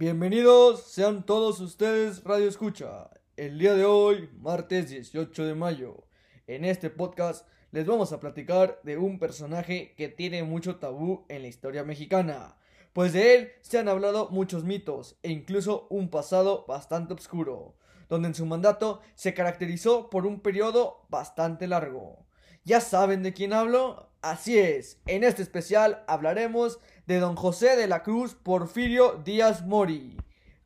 Bienvenidos sean todos ustedes Radio Escucha. El día de hoy, martes 18 de mayo, en este podcast les vamos a platicar de un personaje que tiene mucho tabú en la historia mexicana, pues de él se han hablado muchos mitos e incluso un pasado bastante oscuro, donde en su mandato se caracterizó por un periodo bastante largo. ¿Ya saben de quién hablo? Así es, en este especial hablaremos de don José de la Cruz Porfirio Díaz Mori.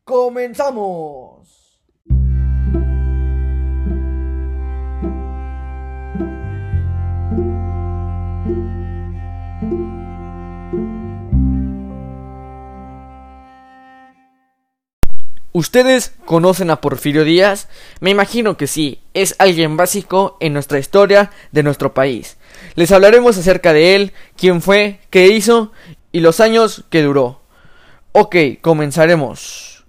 ¡Comenzamos! ¿Ustedes conocen a Porfirio Díaz? Me imagino que sí, es alguien básico en nuestra historia de nuestro país. Les hablaremos acerca de él, quién fue, qué hizo y los años que duró. Ok, comenzaremos.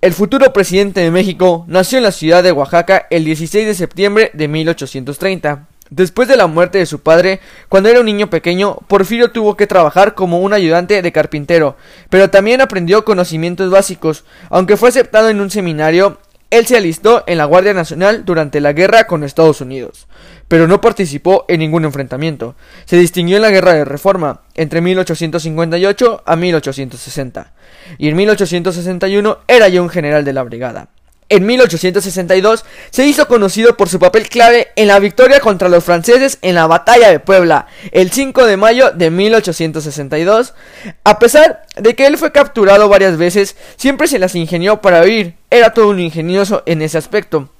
El futuro presidente de México nació en la ciudad de Oaxaca el 16 de septiembre de 1830. Después de la muerte de su padre, cuando era un niño pequeño, Porfirio tuvo que trabajar como un ayudante de carpintero, pero también aprendió conocimientos básicos. Aunque fue aceptado en un seminario, él se alistó en la Guardia Nacional durante la guerra con Estados Unidos, pero no participó en ningún enfrentamiento. Se distinguió en la Guerra de Reforma entre 1858 a 1860, y en 1861 era ya un general de la brigada. En 1862 se hizo conocido por su papel clave en la victoria contra los franceses en la batalla de Puebla, el 5 de mayo de 1862. A pesar de que él fue capturado varias veces, siempre se las ingenió para huir, era todo un ingenioso en ese aspecto.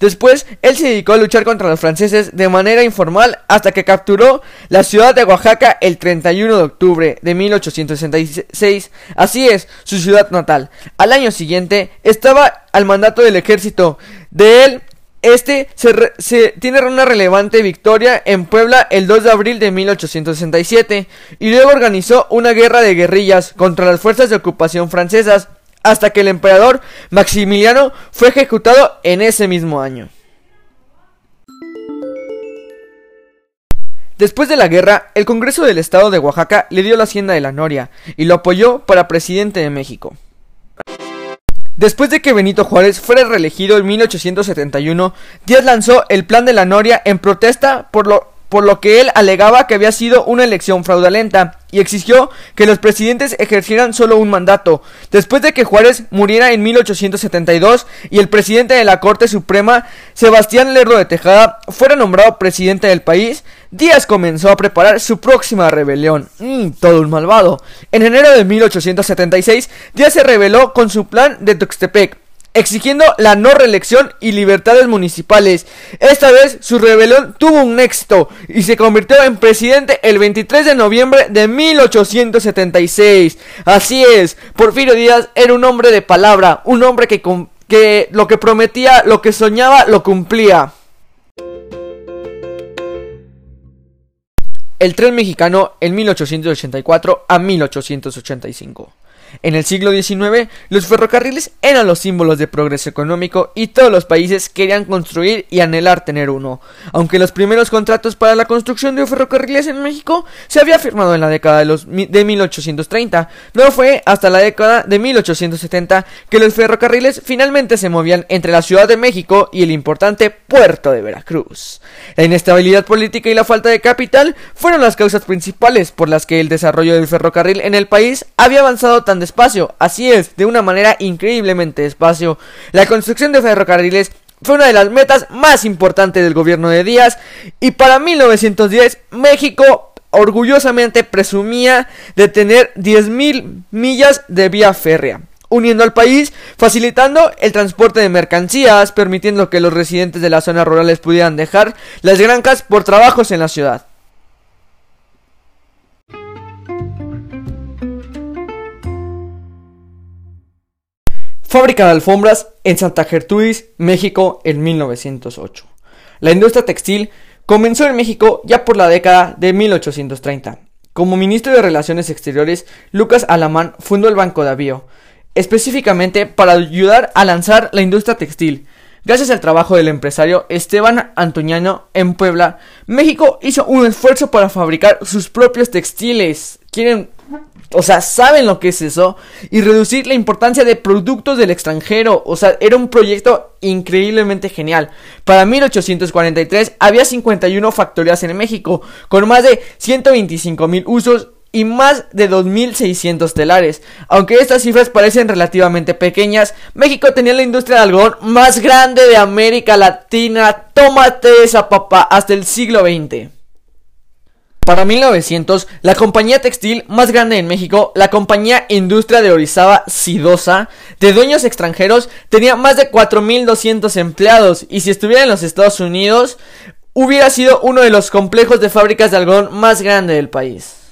Después, él se dedicó a luchar contra los franceses de manera informal hasta que capturó la ciudad de Oaxaca el 31 de octubre de 1866. Así es, su ciudad natal. Al año siguiente, estaba al mandato del ejército. De él, este se, tiene una relevante victoria en Puebla el 2 de abril de 1867 y luego organizó una guerra de guerrillas contra las fuerzas de ocupación francesas hasta que el emperador Maximiliano fue ejecutado en ese mismo año. Después de la guerra, el Congreso del Estado de Oaxaca le dio la hacienda de la Noria y lo apoyó para presidente de México. Después de que Benito Juárez fuera reelegido en 1871, Díaz lanzó el Plan de la Noria en protesta por lo por lo que él alegaba que había sido una elección fraudulenta y exigió que los presidentes ejercieran solo un mandato. Después de que Juárez muriera en 1872 y el presidente de la Corte Suprema, Sebastián Lerdo de Tejada, fuera nombrado presidente del país, Díaz comenzó a preparar su próxima rebelión. Mm, todo un malvado. En enero de 1876, Díaz se rebeló con su plan de Tuxtepec exigiendo la no reelección y libertades municipales. Esta vez su rebelión tuvo un éxito y se convirtió en presidente el 23 de noviembre de 1876. Así es, Porfirio Díaz era un hombre de palabra, un hombre que, que lo que prometía, lo que soñaba, lo cumplía. El tren mexicano en 1884 a 1885. En el siglo XIX, los ferrocarriles eran los símbolos de progreso económico y todos los países querían construir y anhelar tener uno. Aunque los primeros contratos para la construcción de ferrocarriles en México se había firmado en la década de, los, de 1830, no fue hasta la década de 1870 que los ferrocarriles finalmente se movían entre la Ciudad de México y el importante puerto de Veracruz. La inestabilidad política y la falta de capital fueron las causas principales por las que el desarrollo del ferrocarril en el país había avanzado tan despacio, así es, de una manera increíblemente despacio. La construcción de ferrocarriles fue una de las metas más importantes del gobierno de Díaz y para 1910 México orgullosamente presumía de tener 10.000 millas de vía férrea uniendo al país, facilitando el transporte de mercancías, permitiendo que los residentes de las zonas rurales pudieran dejar las granjas por trabajos en la ciudad. Fábrica de alfombras en Santa Gertrudis, México, en 1908. La industria textil comenzó en México ya por la década de 1830. Como ministro de Relaciones Exteriores, Lucas Alamán fundó el Banco de Avío, específicamente para ayudar a lanzar la industria textil. Gracias al trabajo del empresario Esteban Antoñano en Puebla, México hizo un esfuerzo para fabricar sus propios textiles. Quieren o sea, saben lo que es eso. Y reducir la importancia de productos del extranjero. O sea, era un proyecto increíblemente genial. Para 1843 había 51 factorías en México, con más de 125 mil usos y más de 2.600 telares. Aunque estas cifras parecen relativamente pequeñas, México tenía la industria de algodón más grande de América Latina. Tómate esa papá hasta el siglo XX. Para 1900, la compañía textil más grande en México, la compañía Industria de Orizaba Sidosa, de dueños extranjeros, tenía más de 4.200 empleados y si estuviera en los Estados Unidos, hubiera sido uno de los complejos de fábricas de algodón más grande del país.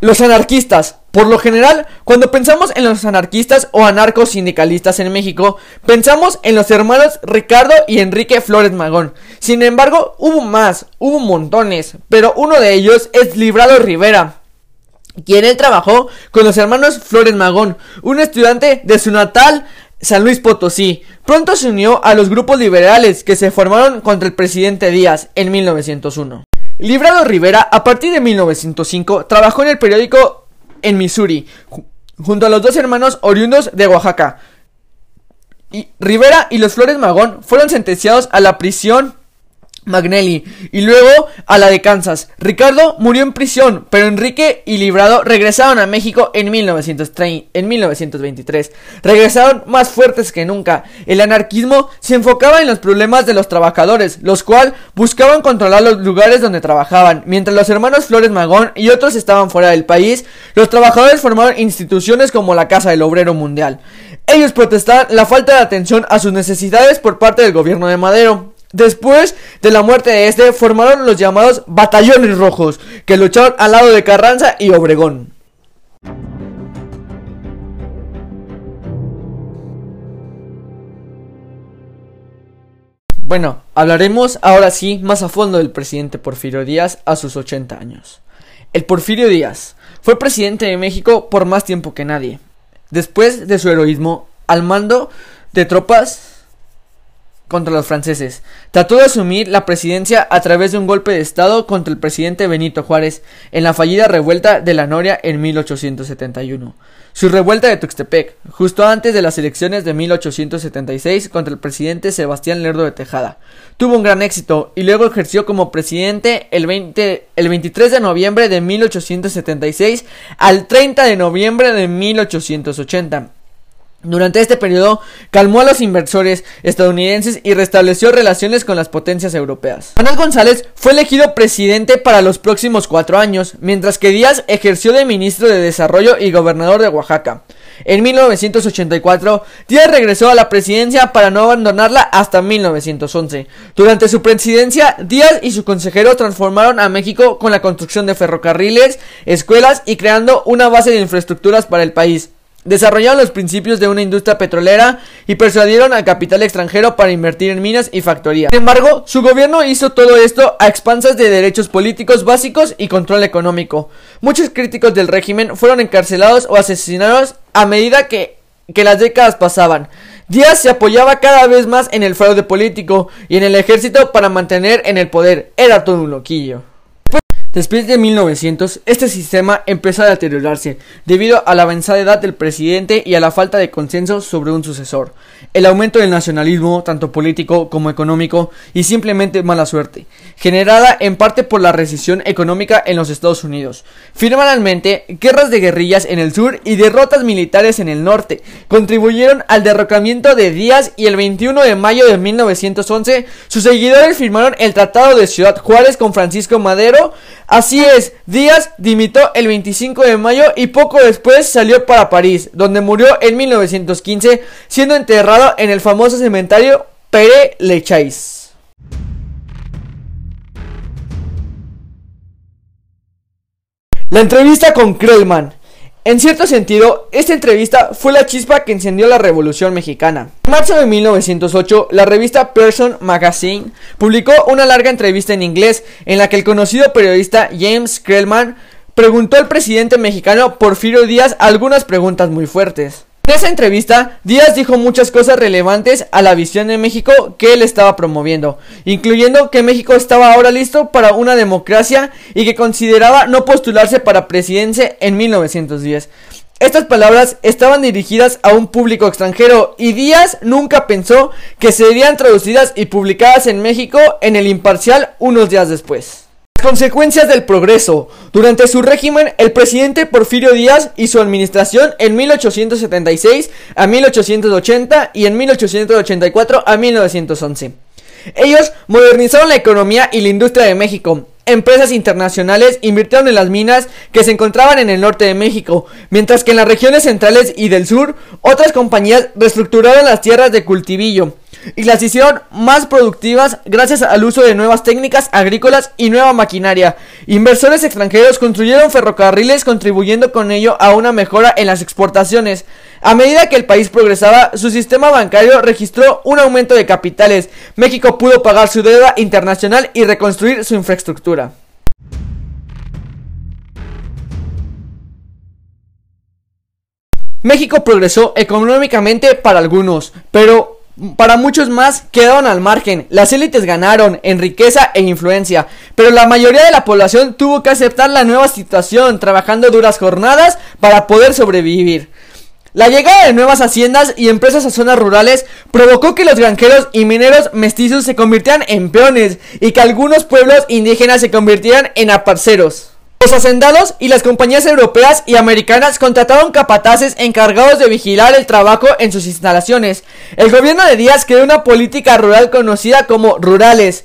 Los anarquistas. Por lo general, cuando pensamos en los anarquistas o anarcos sindicalistas en México, pensamos en los hermanos Ricardo y Enrique Flores Magón. Sin embargo, hubo más, hubo montones, pero uno de ellos es Librado Rivera, quien él trabajó con los hermanos Flores Magón, un estudiante de su natal San Luis Potosí. Pronto se unió a los grupos liberales que se formaron contra el presidente Díaz en 1901. Librado Rivera, a partir de 1905, trabajó en el periódico en Missouri, junto a los dos hermanos oriundos de Oaxaca. Y Rivera y los Flores Magón fueron sentenciados a la prisión Magnelli y luego a la de Kansas. Ricardo murió en prisión, pero Enrique y Librado regresaron a México en, 1930, en 1923. Regresaron más fuertes que nunca. El anarquismo se enfocaba en los problemas de los trabajadores, los cuales buscaban controlar los lugares donde trabajaban. Mientras los hermanos Flores Magón y otros estaban fuera del país, los trabajadores formaron instituciones como la Casa del Obrero Mundial. Ellos protestaban la falta de atención a sus necesidades por parte del gobierno de Madero. Después de la muerte de este, formaron los llamados batallones rojos, que lucharon al lado de Carranza y Obregón. Bueno, hablaremos ahora sí más a fondo del presidente Porfirio Díaz a sus 80 años. El Porfirio Díaz fue presidente de México por más tiempo que nadie. Después de su heroísmo al mando de tropas contra los franceses. Trató de asumir la presidencia a través de un golpe de Estado contra el presidente Benito Juárez en la fallida revuelta de la Noria en 1871. Su revuelta de Tuxtepec, justo antes de las elecciones de 1876 contra el presidente Sebastián Lerdo de Tejada. Tuvo un gran éxito y luego ejerció como presidente el, 20, el 23 de noviembre de 1876 al 30 de noviembre de 1880 durante este periodo calmó a los inversores estadounidenses y restableció relaciones con las potencias europeas. Manuel González fue elegido presidente para los próximos cuatro años, mientras que Díaz ejerció de ministro de Desarrollo y gobernador de Oaxaca. En 1984, Díaz regresó a la presidencia para no abandonarla hasta 1911. Durante su presidencia, Díaz y sus consejeros transformaron a México con la construcción de ferrocarriles, escuelas y creando una base de infraestructuras para el país. Desarrollaron los principios de una industria petrolera y persuadieron al capital extranjero para invertir en minas y factorías. Sin embargo, su gobierno hizo todo esto a expansas de derechos políticos básicos y control económico. Muchos críticos del régimen fueron encarcelados o asesinados a medida que, que las décadas pasaban. Díaz se apoyaba cada vez más en el fraude político y en el ejército para mantener en el poder. Era todo un loquillo. Después de 1900, este sistema empezó a deteriorarse debido a la avanzada edad del presidente y a la falta de consenso sobre un sucesor, el aumento del nacionalismo, tanto político como económico, y simplemente mala suerte, generada en parte por la recesión económica en los Estados Unidos. Finalmente, guerras de guerrillas en el sur y derrotas militares en el norte contribuyeron al derrocamiento de Díaz y el 21 de mayo de 1911 sus seguidores firmaron el Tratado de Ciudad Juárez con Francisco Madero, Así es, Díaz dimitió el 25 de mayo y poco después salió para París, donde murió en 1915, siendo enterrado en el famoso cementerio Pere Lechais. La entrevista con Krellman. En cierto sentido, esta entrevista fue la chispa que encendió la Revolución Mexicana. En marzo de 1908, la revista Person Magazine publicó una larga entrevista en inglés en la que el conocido periodista James Krellman preguntó al presidente mexicano Porfirio Díaz algunas preguntas muy fuertes. En esa entrevista, Díaz dijo muchas cosas relevantes a la visión de México que él estaba promoviendo, incluyendo que México estaba ahora listo para una democracia y que consideraba no postularse para presidencia en 1910. Estas palabras estaban dirigidas a un público extranjero y Díaz nunca pensó que serían traducidas y publicadas en México en el imparcial unos días después. Consecuencias del progreso. Durante su régimen, el presidente Porfirio Díaz y su administración en 1876 a 1880 y en 1884 a 1911. Ellos modernizaron la economía y la industria de México. Empresas internacionales invirtieron en las minas que se encontraban en el norte de México, mientras que en las regiones centrales y del sur otras compañías reestructuraron las tierras de cultivillo y las hicieron más productivas gracias al uso de nuevas técnicas agrícolas y nueva maquinaria. Inversores extranjeros construyeron ferrocarriles contribuyendo con ello a una mejora en las exportaciones. A medida que el país progresaba, su sistema bancario registró un aumento de capitales. México pudo pagar su deuda internacional y reconstruir su infraestructura. México progresó económicamente para algunos, pero para muchos más quedaron al margen. Las élites ganaron en riqueza e influencia, pero la mayoría de la población tuvo que aceptar la nueva situación, trabajando duras jornadas para poder sobrevivir. La llegada de nuevas haciendas y empresas a zonas rurales provocó que los granjeros y mineros mestizos se convirtieran en peones y que algunos pueblos indígenas se convirtieran en aparceros. Los hacendados y las compañías europeas y americanas contrataron capataces encargados de vigilar el trabajo en sus instalaciones. El gobierno de Díaz creó una política rural conocida como rurales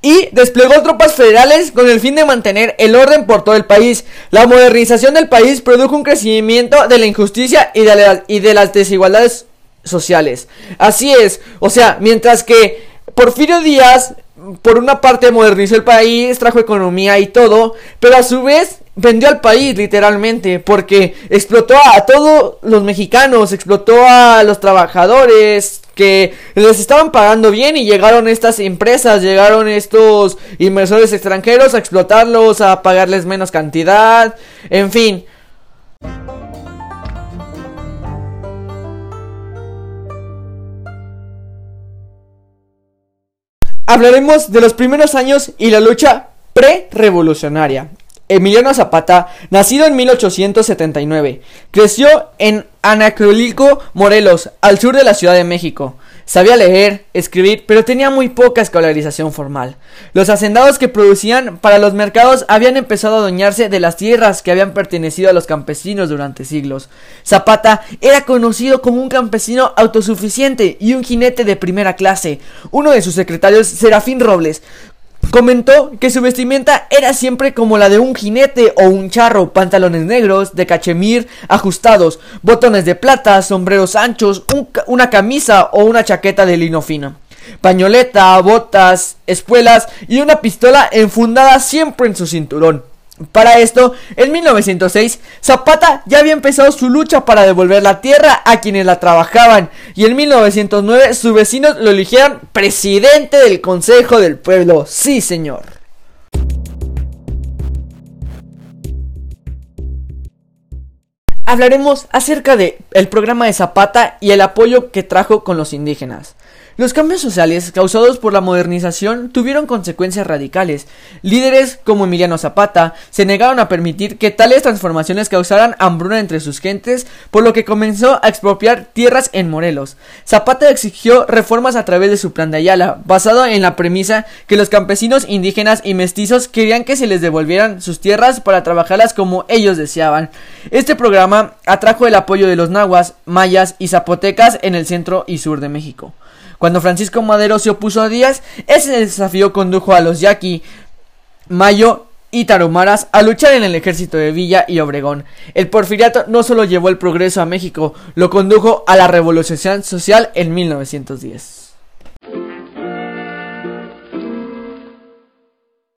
y desplegó tropas federales con el fin de mantener el orden por todo el país. La modernización del país produjo un crecimiento de la injusticia y de, las desigualdades sociales. Así es, o sea, mientras que Porfirio Díaz por una parte modernizó el país, trajo economía y todo, pero a su vez vendió al país literalmente, porque explotó a todos los mexicanos, explotó a los trabajadores que les estaban pagando bien y llegaron estas empresas, llegaron estos inversores extranjeros a explotarlos, a pagarles menos cantidad, en fin. Hablaremos de los primeros años y la lucha pre-revolucionaria. Emiliano Zapata, nacido en 1879, creció en Anacrolico, Morelos, al sur de la Ciudad de México. Sabía leer, escribir, pero tenía muy poca escolarización formal. Los hacendados que producían para los mercados habían empezado a adueñarse de las tierras que habían pertenecido a los campesinos durante siglos. Zapata era conocido como un campesino autosuficiente y un jinete de primera clase. Uno de sus secretarios, Serafín Robles, Comentó que su vestimenta era siempre como la de un jinete o un charro, pantalones negros de cachemir ajustados, botones de plata, sombreros anchos, una camisa o una chaqueta de lino fino, pañoleta, botas, espuelas y una pistola enfundada siempre en su cinturón. Para esto, en 1906, Zapata ya había empezado su lucha para devolver la tierra a quienes la trabajaban y en 1909 sus vecinos lo eligieron presidente del Consejo del Pueblo. Sí, señor. Hablaremos acerca de el programa de Zapata y el apoyo que trajo con los indígenas. Los cambios sociales causados por la modernización tuvieron consecuencias radicales. Líderes como Emiliano Zapata se negaron a permitir que tales transformaciones causaran hambruna entre sus gentes, por lo que comenzó a expropiar tierras en Morelos. Zapata exigió reformas a través de su plan de Ayala, basado en la premisa que los campesinos indígenas y mestizos querían que se les devolvieran sus tierras para trabajarlas como ellos deseaban. Este programa atrajo el apoyo de los nahuas, mayas y zapotecas en el centro y sur de México. Cuando Francisco Madero se opuso a Díaz, ese desafío condujo a los yaqui, mayo y tarumaras a luchar en el ejército de Villa y Obregón. El porfiriato no solo llevó el progreso a México, lo condujo a la revolución social en 1910.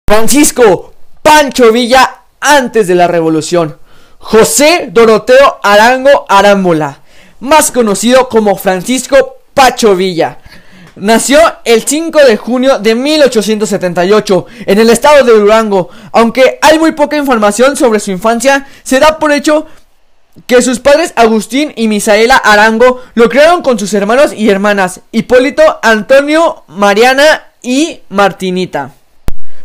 Francisco Pancho Villa antes de la revolución. José Doroteo Arango Arámbula, más conocido como Francisco Pacho Villa. Nació el 5 de junio de 1878 en el estado de Durango. Aunque hay muy poca información sobre su infancia, se da por hecho que sus padres Agustín y Misaela Arango lo crearon con sus hermanos y hermanas Hipólito, Antonio, Mariana y Martinita.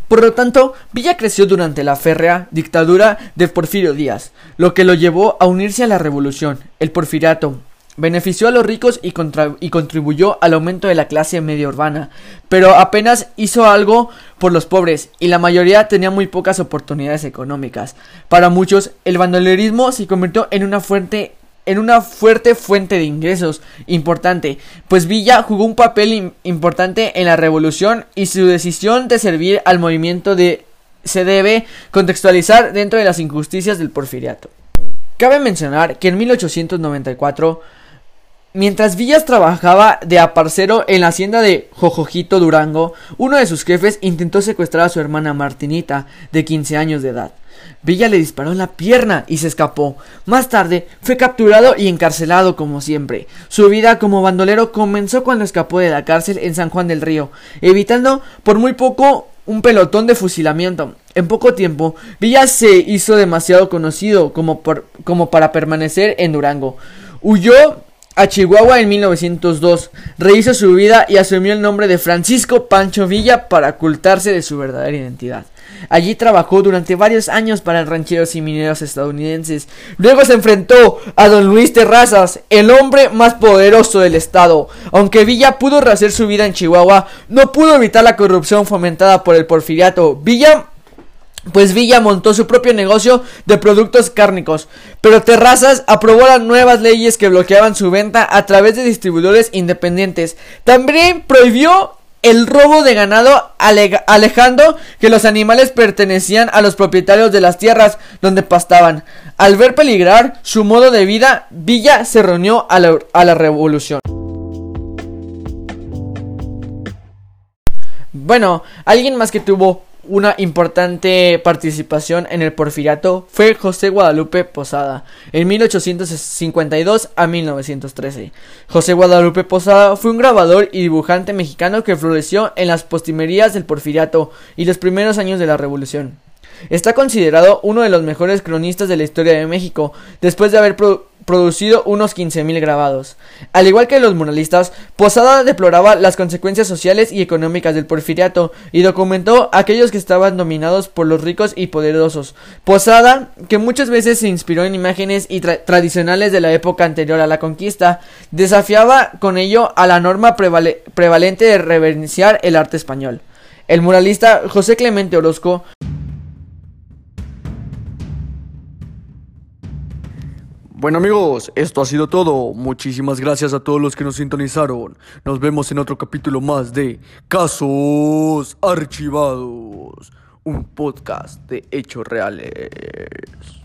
Por lo tanto, Villa creció durante la férrea dictadura de Porfirio Díaz, lo que lo llevó a unirse a la revolución, el porfiriato, Benefició a los ricos y, y, contribuyó al aumento de la clase media urbana, pero apenas hizo algo por los pobres y la mayoría tenía muy pocas oportunidades económicas. Para muchos, el bandolerismo se convirtió en una fuente en una fuerte fuente de ingresos importante, pues Villa jugó un papel importante en la revolución y su decisión de servir al movimiento de se debe contextualizar dentro de las injusticias del porfiriato. Cabe mencionar que en 1894 Mientras Villas trabajaba de aparcero en la hacienda de Jojojito Durango, uno de sus jefes intentó secuestrar a su hermana Martinita, de 15 años de edad. Villa le disparó en la pierna y se escapó. Más tarde fue capturado y encarcelado como siempre. Su vida como bandolero comenzó cuando escapó de la cárcel en San Juan del Río, evitando por muy poco un pelotón de fusilamiento. En poco tiempo, Villa se hizo demasiado conocido como, como para permanecer en Durango. Huyó a Chihuahua en 1902, rehizo su vida y asumió el nombre de Francisco Pancho Villa para ocultarse de su verdadera identidad. Allí trabajó durante varios años para rancheros y mineros estadounidenses. Luego se enfrentó a don Luis Terrazas, el hombre más poderoso del estado. Aunque Villa pudo rehacer su vida en Chihuahua, no pudo evitar la corrupción fomentada por el porfiriato. Villa pues Villa montó su propio negocio de productos cárnicos, pero Terrazas aprobó las nuevas leyes que bloqueaban su venta a través de distribuidores independientes. También prohibió el robo de ganado alejando que los animales pertenecían a los propietarios de las tierras donde pastaban. Al ver peligrar su modo de vida, Villa se reunió a la, a la revolución. Bueno, alguien más que tuvo una importante participación en el porfiriato fue José Guadalupe Posada, en 1852 a 1913. José Guadalupe Posada fue un grabador y dibujante mexicano que floreció en las postimerías del porfiriato y los primeros años de la revolución. Está considerado uno de los mejores cronistas de la historia de México, después de haber unos 15.000 grabados. Al igual que los muralistas, Posada deploraba las consecuencias sociales y económicas del porfiriato y documentó aquellos que estaban dominados por los ricos y poderosos. Posada, que muchas veces se inspiró en imágenes y tradicionales de la época anterior a la conquista, desafiaba con ello a la norma prevalente de reverenciar el arte español. El muralista José Clemente Orozco Bueno amigos, esto ha sido todo. Muchísimas gracias a todos los que nos sintonizaron. Nos vemos en otro capítulo más de Casos Archivados, un podcast de hechos reales.